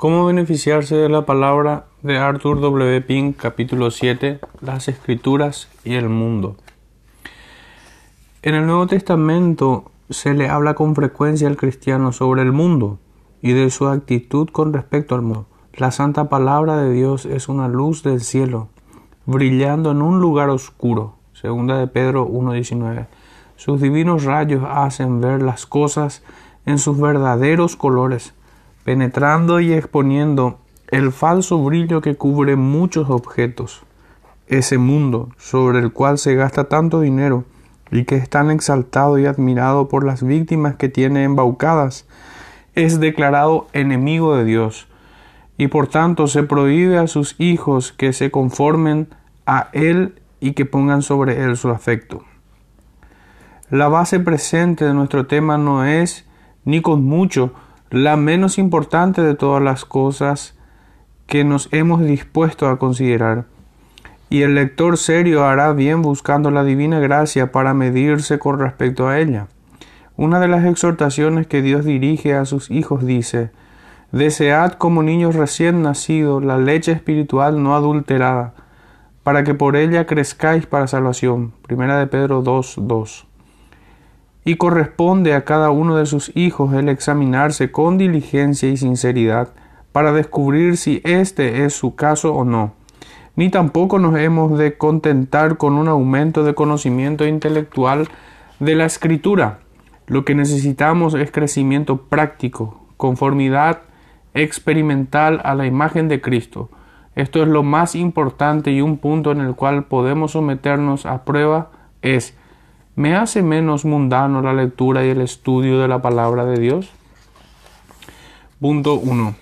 ¿Cómo beneficiarse de la palabra de Arthur W. Pink, capítulo 7, las escrituras y el mundo? En el Nuevo Testamento se le habla con frecuencia al cristiano sobre el mundo y de su actitud con respecto al mundo. La santa palabra de Dios es una luz del cielo, brillando en un lugar oscuro. Segunda de Pedro 1.19. Sus divinos rayos hacen ver las cosas en sus verdaderos colores, penetrando y exponiendo el falso brillo que cubre muchos objetos. Ese mundo sobre el cual se gasta tanto dinero y que es tan exaltado y admirado por las víctimas que tiene embaucadas, es declarado enemigo de Dios, y por tanto se prohíbe a sus hijos que se conformen a Él y que pongan sobre Él su afecto. La base presente de nuestro tema no es, ni con mucho, la menos importante de todas las cosas que nos hemos dispuesto a considerar y el lector serio hará bien buscando la divina gracia para medirse con respecto a ella. Una de las exhortaciones que Dios dirige a sus hijos dice, Desead como niños recién nacidos la leche espiritual no adulterada, para que por ella crezcáis para salvación. Primera de Pedro 2, 2. Y corresponde a cada uno de sus hijos el examinarse con diligencia y sinceridad para descubrir si este es su caso o no ni tampoco nos hemos de contentar con un aumento de conocimiento intelectual de la escritura. Lo que necesitamos es crecimiento práctico, conformidad experimental a la imagen de Cristo. Esto es lo más importante y un punto en el cual podemos someternos a prueba es ¿me hace menos mundano la lectura y el estudio de la palabra de Dios? Punto 1.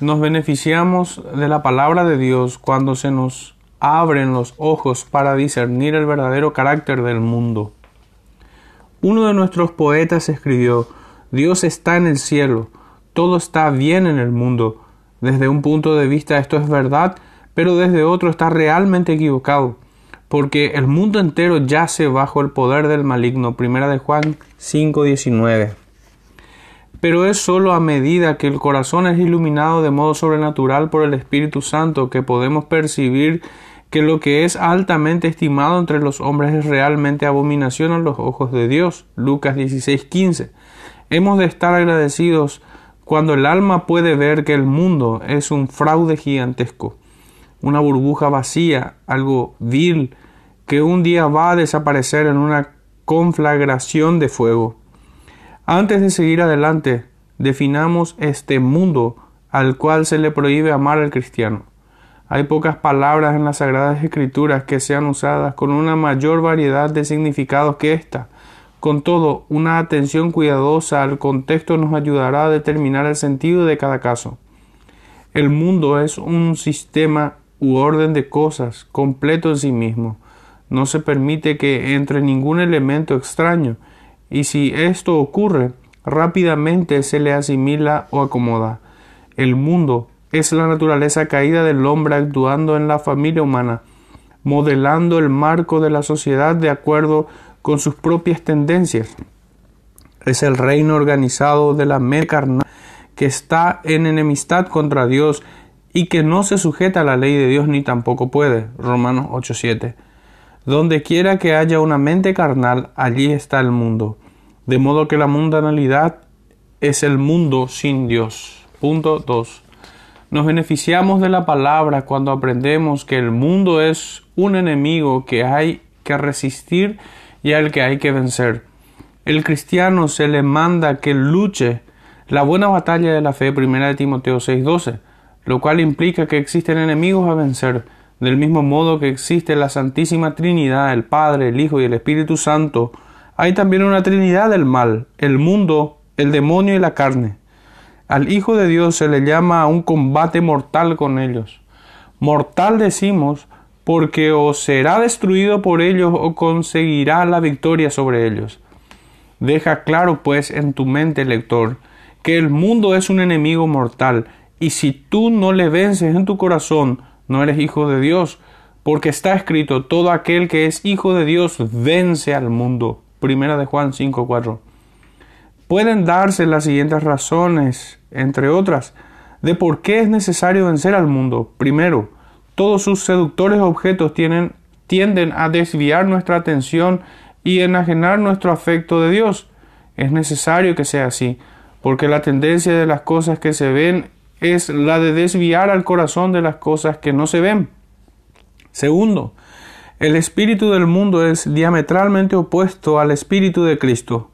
Nos beneficiamos de la palabra de Dios cuando se nos abren los ojos para discernir el verdadero carácter del mundo. Uno de nuestros poetas escribió, Dios está en el cielo, todo está bien en el mundo. Desde un punto de vista esto es verdad, pero desde otro está realmente equivocado, porque el mundo entero yace bajo el poder del maligno. Primera de Juan 5:19 pero es sólo a medida que el corazón es iluminado de modo sobrenatural por el Espíritu Santo que podemos percibir que lo que es altamente estimado entre los hombres es realmente abominación a los ojos de Dios. Lucas 16:15. Hemos de estar agradecidos cuando el alma puede ver que el mundo es un fraude gigantesco, una burbuja vacía, algo vil, que un día va a desaparecer en una conflagración de fuego. Antes de seguir adelante, definamos este mundo al cual se le prohíbe amar al cristiano. Hay pocas palabras en las Sagradas Escrituras que sean usadas con una mayor variedad de significados que esta. Con todo, una atención cuidadosa al contexto nos ayudará a determinar el sentido de cada caso. El mundo es un sistema u orden de cosas completo en sí mismo. No se permite que entre ningún elemento extraño y si esto ocurre, rápidamente se le asimila o acomoda. El mundo es la naturaleza caída del hombre actuando en la familia humana, modelando el marco de la sociedad de acuerdo con sus propias tendencias. Es el reino organizado de la mente carnal que está en enemistad contra Dios y que no se sujeta a la ley de Dios ni tampoco puede. Romanos 8:7. Donde quiera que haya una mente carnal, allí está el mundo. De modo que la mundanalidad es el mundo sin Dios. Punto 2. Nos beneficiamos de la palabra cuando aprendemos que el mundo es un enemigo que hay que resistir y al que hay que vencer. El cristiano se le manda que luche la buena batalla de la fe, primera de Timoteo 6:12, lo cual implica que existen enemigos a vencer del mismo modo que existe la Santísima Trinidad, el Padre, el Hijo y el Espíritu Santo, hay también una Trinidad del mal, el mundo, el demonio y la carne. Al Hijo de Dios se le llama a un combate mortal con ellos. Mortal decimos porque o será destruido por ellos o conseguirá la victoria sobre ellos. Deja claro pues en tu mente, lector, que el mundo es un enemigo mortal, y si tú no le vences en tu corazón, no eres hijo de Dios, porque está escrito, todo aquel que es hijo de Dios vence al mundo. Primera de Juan 5.4. Pueden darse las siguientes razones, entre otras, de por qué es necesario vencer al mundo. Primero, todos sus seductores objetos tienen, tienden a desviar nuestra atención y enajenar nuestro afecto de Dios. Es necesario que sea así, porque la tendencia de las cosas que se ven es la de desviar al corazón de las cosas que no se ven. Segundo, el espíritu del mundo es diametralmente opuesto al espíritu de Cristo.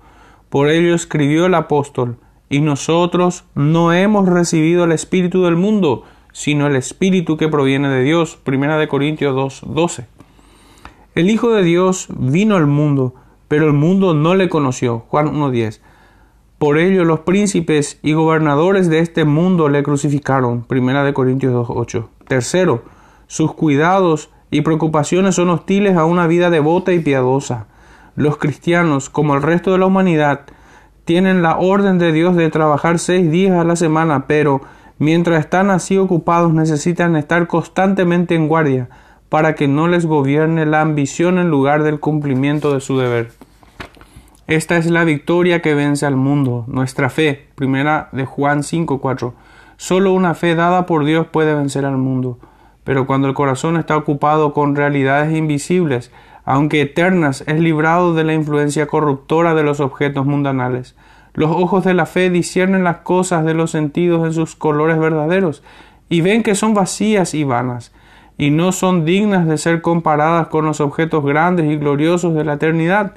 Por ello escribió el apóstol, y nosotros no hemos recibido el espíritu del mundo, sino el espíritu que proviene de Dios. Primera de Corintios 2:12. El Hijo de Dios vino al mundo, pero el mundo no le conoció. Juan 1:10. Por ello los príncipes y gobernadores de este mundo le crucificaron. Primera de Corintios 2:8. Tercero, sus cuidados y preocupaciones son hostiles a una vida devota y piadosa. Los cristianos, como el resto de la humanidad, tienen la orden de Dios de trabajar seis días a la semana, pero mientras están así ocupados necesitan estar constantemente en guardia para que no les gobierne la ambición en lugar del cumplimiento de su deber. Esta es la victoria que vence al mundo, nuestra fe. Primera de Juan 5:4. Solo una fe dada por Dios puede vencer al mundo. Pero cuando el corazón está ocupado con realidades invisibles, aunque eternas, es librado de la influencia corruptora de los objetos mundanales. Los ojos de la fe disciernen las cosas de los sentidos en sus colores verdaderos, y ven que son vacías y vanas, y no son dignas de ser comparadas con los objetos grandes y gloriosos de la eternidad.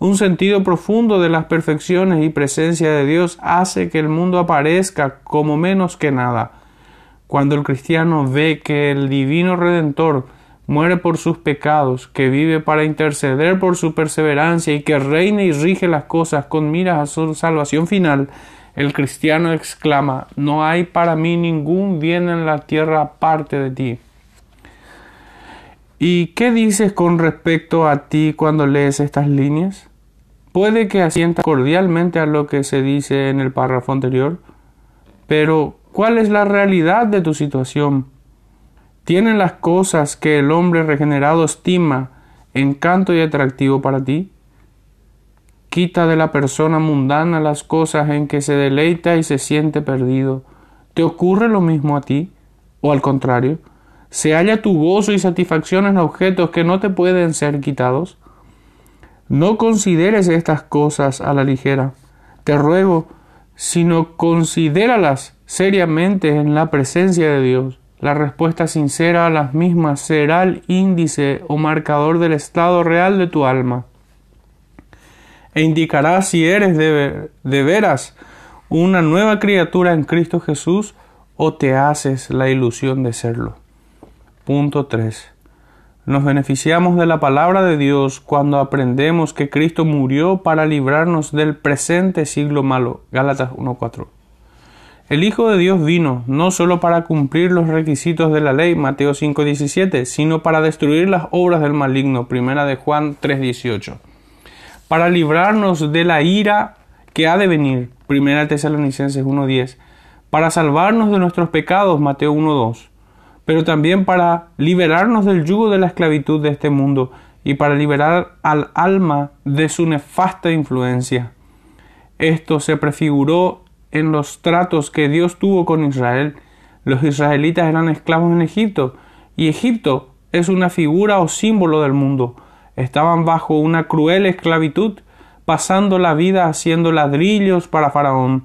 Un sentido profundo de las perfecciones y presencia de Dios hace que el mundo aparezca como menos que nada. Cuando el cristiano ve que el divino Redentor muere por sus pecados, que vive para interceder por su perseverancia y que reina y rige las cosas con miras a su salvación final, el cristiano exclama, no hay para mí ningún bien en la tierra aparte de ti. ¿Y qué dices con respecto a ti cuando lees estas líneas? Puede que asientas cordialmente a lo que se dice en el párrafo anterior, pero ¿cuál es la realidad de tu situación? ¿Tienen las cosas que el hombre regenerado estima encanto y atractivo para ti? Quita de la persona mundana las cosas en que se deleita y se siente perdido. ¿Te ocurre lo mismo a ti? ¿O al contrario? ¿Se halla tu gozo y satisfacción en objetos que no te pueden ser quitados? No consideres estas cosas a la ligera. Te ruego, sino considéralas seriamente en la presencia de Dios la respuesta sincera a las mismas será el índice o marcador del estado real de tu alma e indicará si eres de, veras una nueva criatura en Cristo Jesús o te haces la ilusión de serlo. Punto 3. Nos beneficiamos de la palabra de Dios cuando aprendemos que Cristo murió para librarnos del presente siglo malo. Gálatas 1.4. El Hijo de Dios vino no solo para cumplir los requisitos de la ley, Mateo 5:17, sino para destruir las obras del maligno, primera de Juan 3:18, para librarnos de la ira que ha de venir, primera Tesalonicenses 1:10, para salvarnos de nuestros pecados, Mateo 1:2, pero también para liberarnos del yugo de la esclavitud de este mundo y para liberar al alma de su nefasta influencia. Esto se prefiguró en los tratos que Dios tuvo con Israel. Los israelitas eran esclavos en Egipto y Egipto es una figura o símbolo del mundo. Estaban bajo una cruel esclavitud, pasando la vida haciendo ladrillos para Faraón.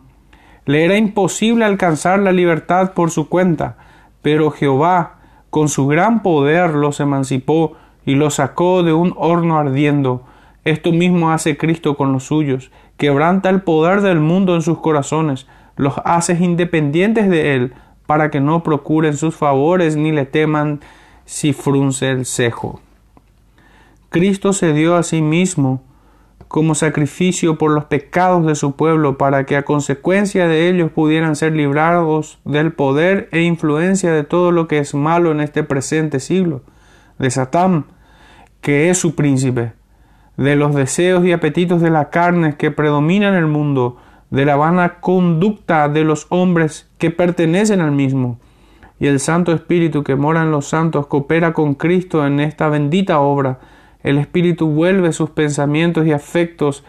Le era imposible alcanzar la libertad por su cuenta, pero Jehová, con su gran poder, los emancipó y los sacó de un horno ardiendo. Esto mismo hace Cristo con los suyos quebranta el poder del mundo en sus corazones, los haces independientes de él, para que no procuren sus favores ni le teman si frunce el cejo. Cristo se dio a sí mismo como sacrificio por los pecados de su pueblo, para que a consecuencia de ellos pudieran ser librados del poder e influencia de todo lo que es malo en este presente siglo, de Satán, que es su príncipe de los deseos y apetitos de la carne que predominan en el mundo, de la vana conducta de los hombres que pertenecen al mismo. Y el Santo Espíritu que mora en los santos coopera con Cristo en esta bendita obra. El Espíritu vuelve sus pensamientos y afectos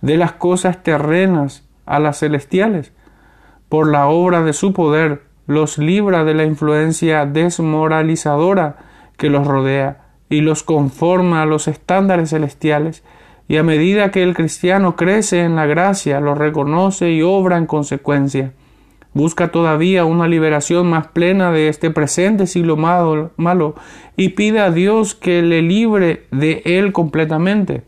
de las cosas terrenas a las celestiales. Por la obra de su poder, los libra de la influencia desmoralizadora que los rodea y los conforma a los estándares celestiales, y a medida que el cristiano crece en la gracia, lo reconoce y obra en consecuencia. Busca todavía una liberación más plena de este presente siglo malo, malo y pide a Dios que le libre de él completamente.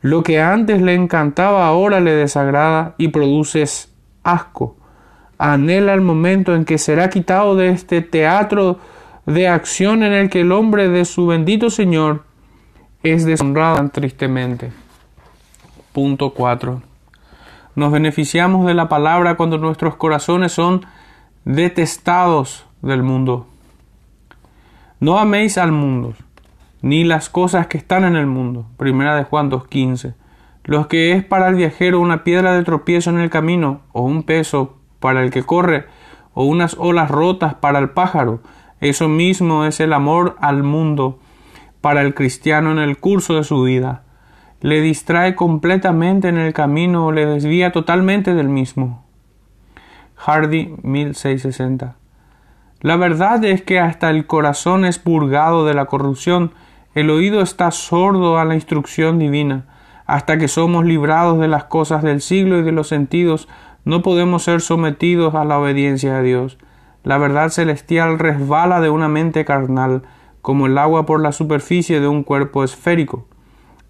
Lo que antes le encantaba ahora le desagrada y produce asco. Anhela el momento en que será quitado de este teatro de acción en el que el hombre de su bendito Señor es deshonrado tristemente. Punto 4. Nos beneficiamos de la palabra cuando nuestros corazones son detestados del mundo. No améis al mundo, ni las cosas que están en el mundo. Primera de Juan 2.15. Los que es para el viajero una piedra de tropiezo en el camino, o un peso para el que corre, o unas olas rotas para el pájaro, eso mismo es el amor al mundo para el cristiano en el curso de su vida. Le distrae completamente en el camino o le desvía totalmente del mismo. Hardy 1660. La verdad es que hasta el corazón es purgado de la corrupción, el oído está sordo a la instrucción divina. Hasta que somos librados de las cosas del siglo y de los sentidos, no podemos ser sometidos a la obediencia a Dios. La verdad celestial resbala de una mente carnal, como el agua por la superficie de un cuerpo esférico.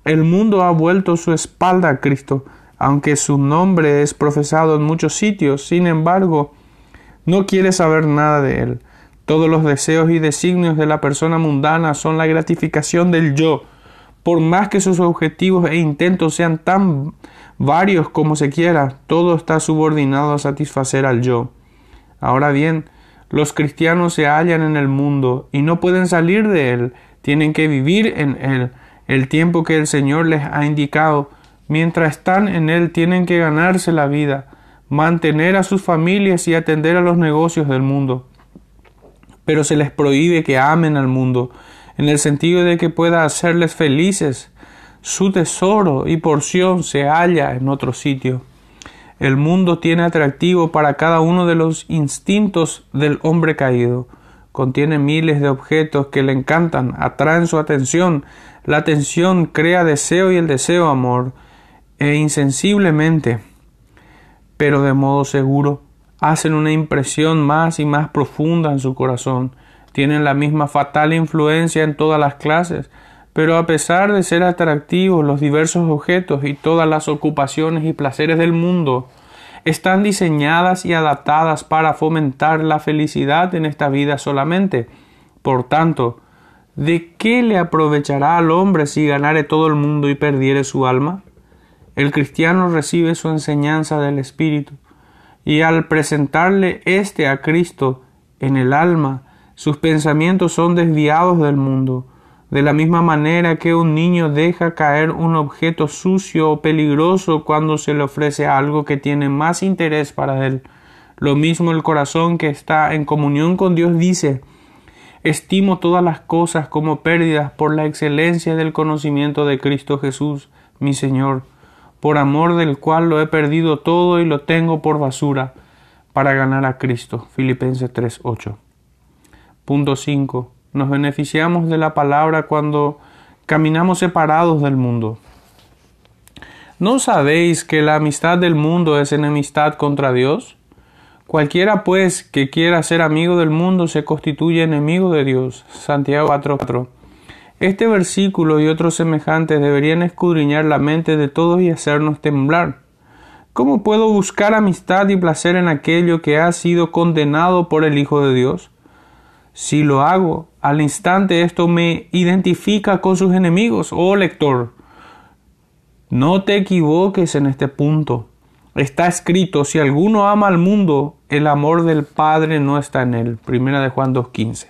El mundo ha vuelto su espalda a Cristo, aunque su nombre es profesado en muchos sitios, sin embargo, no quiere saber nada de él. Todos los deseos y designios de la persona mundana son la gratificación del yo, por más que sus objetivos e intentos sean tan varios como se quiera, todo está subordinado a satisfacer al yo. Ahora bien, los cristianos se hallan en el mundo y no pueden salir de él, tienen que vivir en él el tiempo que el Señor les ha indicado. Mientras están en él tienen que ganarse la vida, mantener a sus familias y atender a los negocios del mundo. Pero se les prohíbe que amen al mundo, en el sentido de que pueda hacerles felices. Su tesoro y porción se halla en otro sitio. El mundo tiene atractivo para cada uno de los instintos del hombre caído. Contiene miles de objetos que le encantan, atraen su atención. La atención crea deseo y el deseo amor. E insensiblemente, pero de modo seguro, hacen una impresión más y más profunda en su corazón. Tienen la misma fatal influencia en todas las clases, pero a pesar de ser atractivos los diversos objetos y todas las ocupaciones y placeres del mundo, están diseñadas y adaptadas para fomentar la felicidad en esta vida solamente. Por tanto, ¿de qué le aprovechará al hombre si ganare todo el mundo y perdiere su alma? El cristiano recibe su enseñanza del Espíritu, y al presentarle éste a Cristo en el alma, sus pensamientos son desviados del mundo, de la misma manera que un niño deja caer un objeto sucio o peligroso cuando se le ofrece algo que tiene más interés para él. Lo mismo el corazón que está en comunión con Dios dice Estimo todas las cosas como pérdidas por la excelencia del conocimiento de Cristo Jesús, mi Señor, por amor del cual lo he perdido todo y lo tengo por basura, para ganar a Cristo. Filipenses 3:8. Punto 5 nos beneficiamos de la palabra cuando caminamos separados del mundo. ¿No sabéis que la amistad del mundo es enemistad contra Dios? Cualquiera pues que quiera ser amigo del mundo se constituye enemigo de Dios. Santiago 4:4. Este versículo y otros semejantes deberían escudriñar la mente de todos y hacernos temblar. ¿Cómo puedo buscar amistad y placer en aquello que ha sido condenado por el Hijo de Dios? Si lo hago, al instante esto me identifica con sus enemigos. Oh lector, no te equivoques en este punto. Está escrito, si alguno ama al mundo, el amor del Padre no está en él. Primera de Juan 2.15.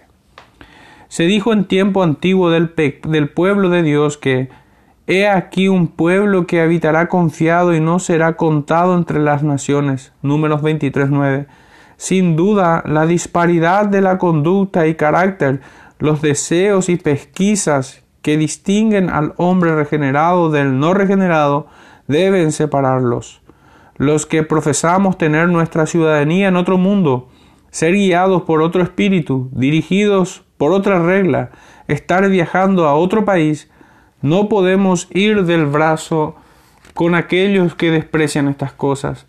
Se dijo en tiempo antiguo del, del pueblo de Dios que He aquí un pueblo que habitará confiado y no será contado entre las naciones. Números 23.9. Sin duda, la disparidad de la conducta y carácter, los deseos y pesquisas que distinguen al hombre regenerado del no regenerado deben separarlos. Los que profesamos tener nuestra ciudadanía en otro mundo, ser guiados por otro espíritu, dirigidos por otra regla, estar viajando a otro país, no podemos ir del brazo con aquellos que desprecian estas cosas.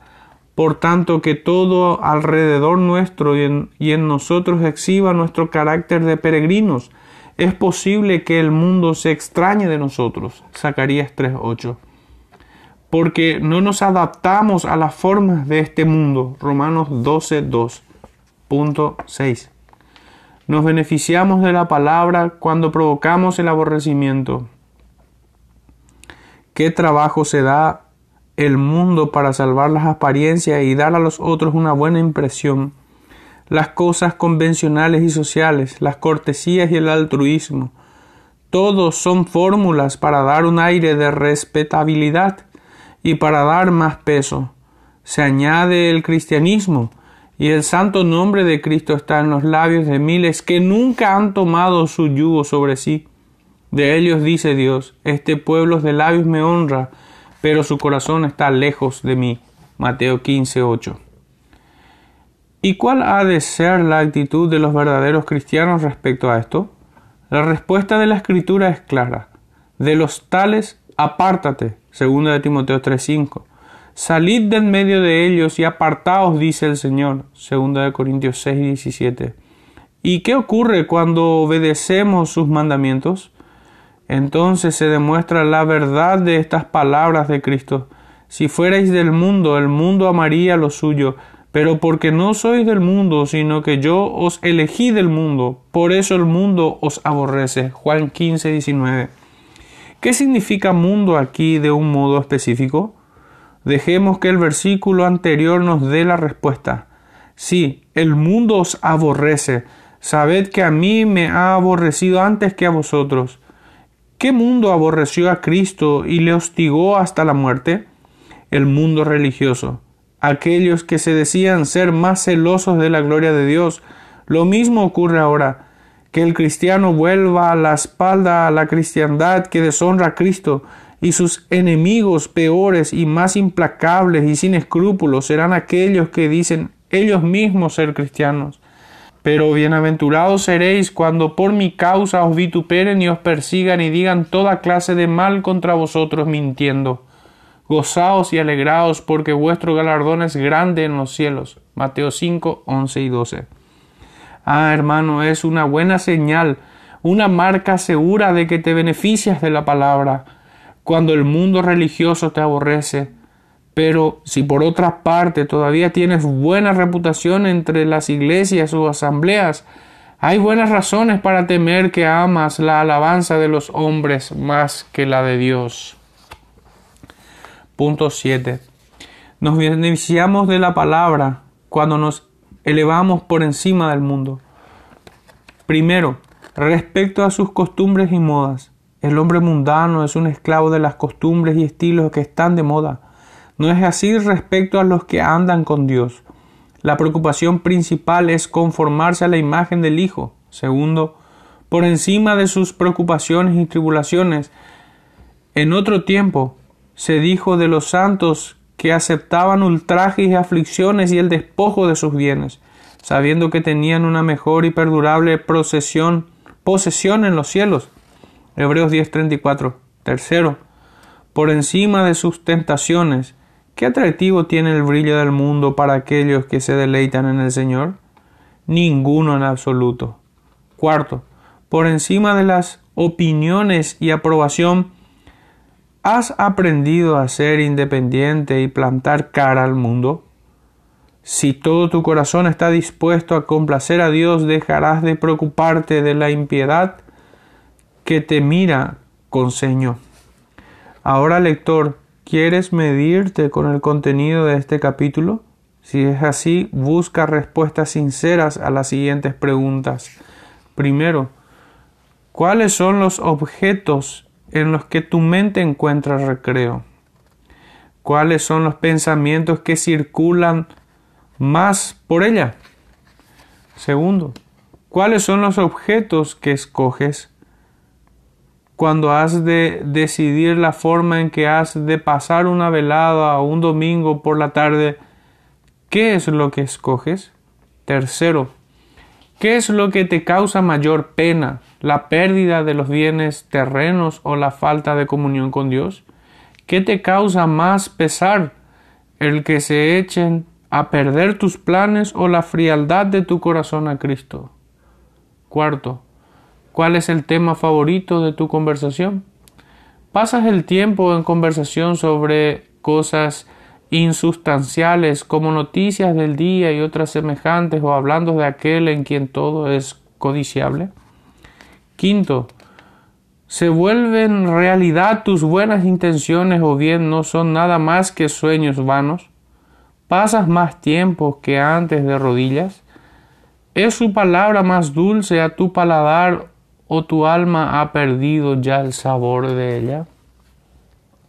Por tanto, que todo alrededor nuestro y en, nosotros exhiba nuestro carácter de peregrinos. Es posible que el mundo se extrañe de nosotros. Zacarías 3.8. Porque no nos adaptamos a las formas de este mundo. Romanos 12.2.6. Nos beneficiamos de la palabra cuando provocamos el aborrecimiento. ¿Qué trabajo se da el mundo para salvar las apariencias y dar a los otros una buena impresión? Las cosas convencionales y sociales, las cortesías y el altruismo, todos son fórmulas para dar un aire de respetabilidad y para dar más peso. Se añade el cristianismo, y el santo nombre de Cristo está en los labios de miles que nunca han tomado su yugo sobre sí. De ellos dice Dios, este pueblo de labios me honra, pero su corazón está lejos de mí. Mateo 15, 8. ¿Y cuál ha de ser la actitud de los verdaderos cristianos respecto a esto? La respuesta de la Escritura es clara. De los tales, apártate. 2 de Timoteo 3:5. Salid de en medio de ellos y apartaos, dice el Señor. 2 de Corintios 6, 17. ¿Y qué ocurre cuando obedecemos sus mandamientos? Entonces se demuestra la verdad de estas palabras de Cristo. Si fuerais del mundo, el mundo amaría lo suyo, pero porque no sois del mundo, sino que yo os elegí del mundo, por eso el mundo os aborrece. Juan 15, 19. ¿Qué significa mundo aquí de un modo específico? Dejemos que el versículo anterior nos dé la respuesta. Sí, el mundo os aborrece. Sabed que a mí me ha aborrecido antes que a vosotros. ¿Qué mundo aborreció a Cristo y le hostigó hasta la muerte? El mundo religioso. Aquellos que se decían ser más celosos de la gloria de Dios. Lo mismo ocurre ahora. Que el cristiano vuelva la espalda a la cristiandad que deshonra a Cristo y sus enemigos peores y más implacables y sin escrúpulos serán aquellos que dicen ellos mismos ser cristianos. Pero bienaventurados seréis cuando por mi causa os vituperen y os persigan y digan toda clase de mal contra vosotros mintiendo. Gozaos y alegraos porque vuestro galardón es grande en los cielos. Mateo 5, 11 y 12. Ah, hermano, es una buena señal, una marca segura de que te beneficias de la palabra cuando el mundo religioso te aborrece. Pero si por otra parte todavía tienes buena reputación entre las iglesias o asambleas, hay buenas razones para temer que amas la alabanza de los hombres más que la de Dios. Punto 7. Nos beneficiamos de la palabra cuando nos elevamos por encima del mundo. Primero, respecto a sus costumbres y modas. El hombre mundano es un esclavo de las costumbres y estilos que están de moda. No es así respecto a los que andan con Dios. La preocupación principal es conformarse a la imagen del Hijo. Segundo, por encima de sus preocupaciones y tribulaciones. En otro tiempo se dijo de los santos que aceptaban ultrajes y aflicciones y el despojo de sus bienes, sabiendo que tenían una mejor y perdurable posesión en los cielos. Hebreos 10:34. Tercero, por encima de sus tentaciones, ¿qué atractivo tiene el brillo del mundo para aquellos que se deleitan en el Señor? Ninguno en absoluto. Cuarto, por encima de las opiniones y aprobación, ¿has aprendido a ser independiente y plantar cara al mundo? Si todo tu corazón está dispuesto a complacer a Dios, dejarás de preocuparte de la impiedad que te mira con ceño. Ahora, lector, ¿quieres medirte con el contenido de este capítulo? Si es así, busca respuestas sinceras a las siguientes preguntas. Primero, ¿cuáles son los objetos en los que tu mente encuentra recreo? ¿Cuáles son los pensamientos que circulan más por ella? Segundo, ¿cuáles son los objetos que escoges? cuando has de decidir la forma en que has de pasar una velada o un domingo por la tarde, ¿qué es lo que escoges? Tercero, ¿qué es lo que te causa mayor pena? ¿La pérdida de los bienes terrenos o la falta de comunión con Dios? ¿Qué te causa más pesar? ¿El que se echen a perder tus planes o la frialdad de tu corazón a Cristo? Cuarto, ¿cuál es el tema favorito de tu conversación? ¿Pasas el tiempo en conversación sobre cosas insustanciales como noticias del día y otras semejantes o hablando de aquel en quien todo es codiciable? Quinto, ¿se vuelven realidad tus buenas intenciones o bien no son nada más que sueños vanos? ¿Pasas más tiempo que antes de rodillas? ¿Es su palabra más dulce a tu paladar o tu alma ha perdido ya el sabor de ella?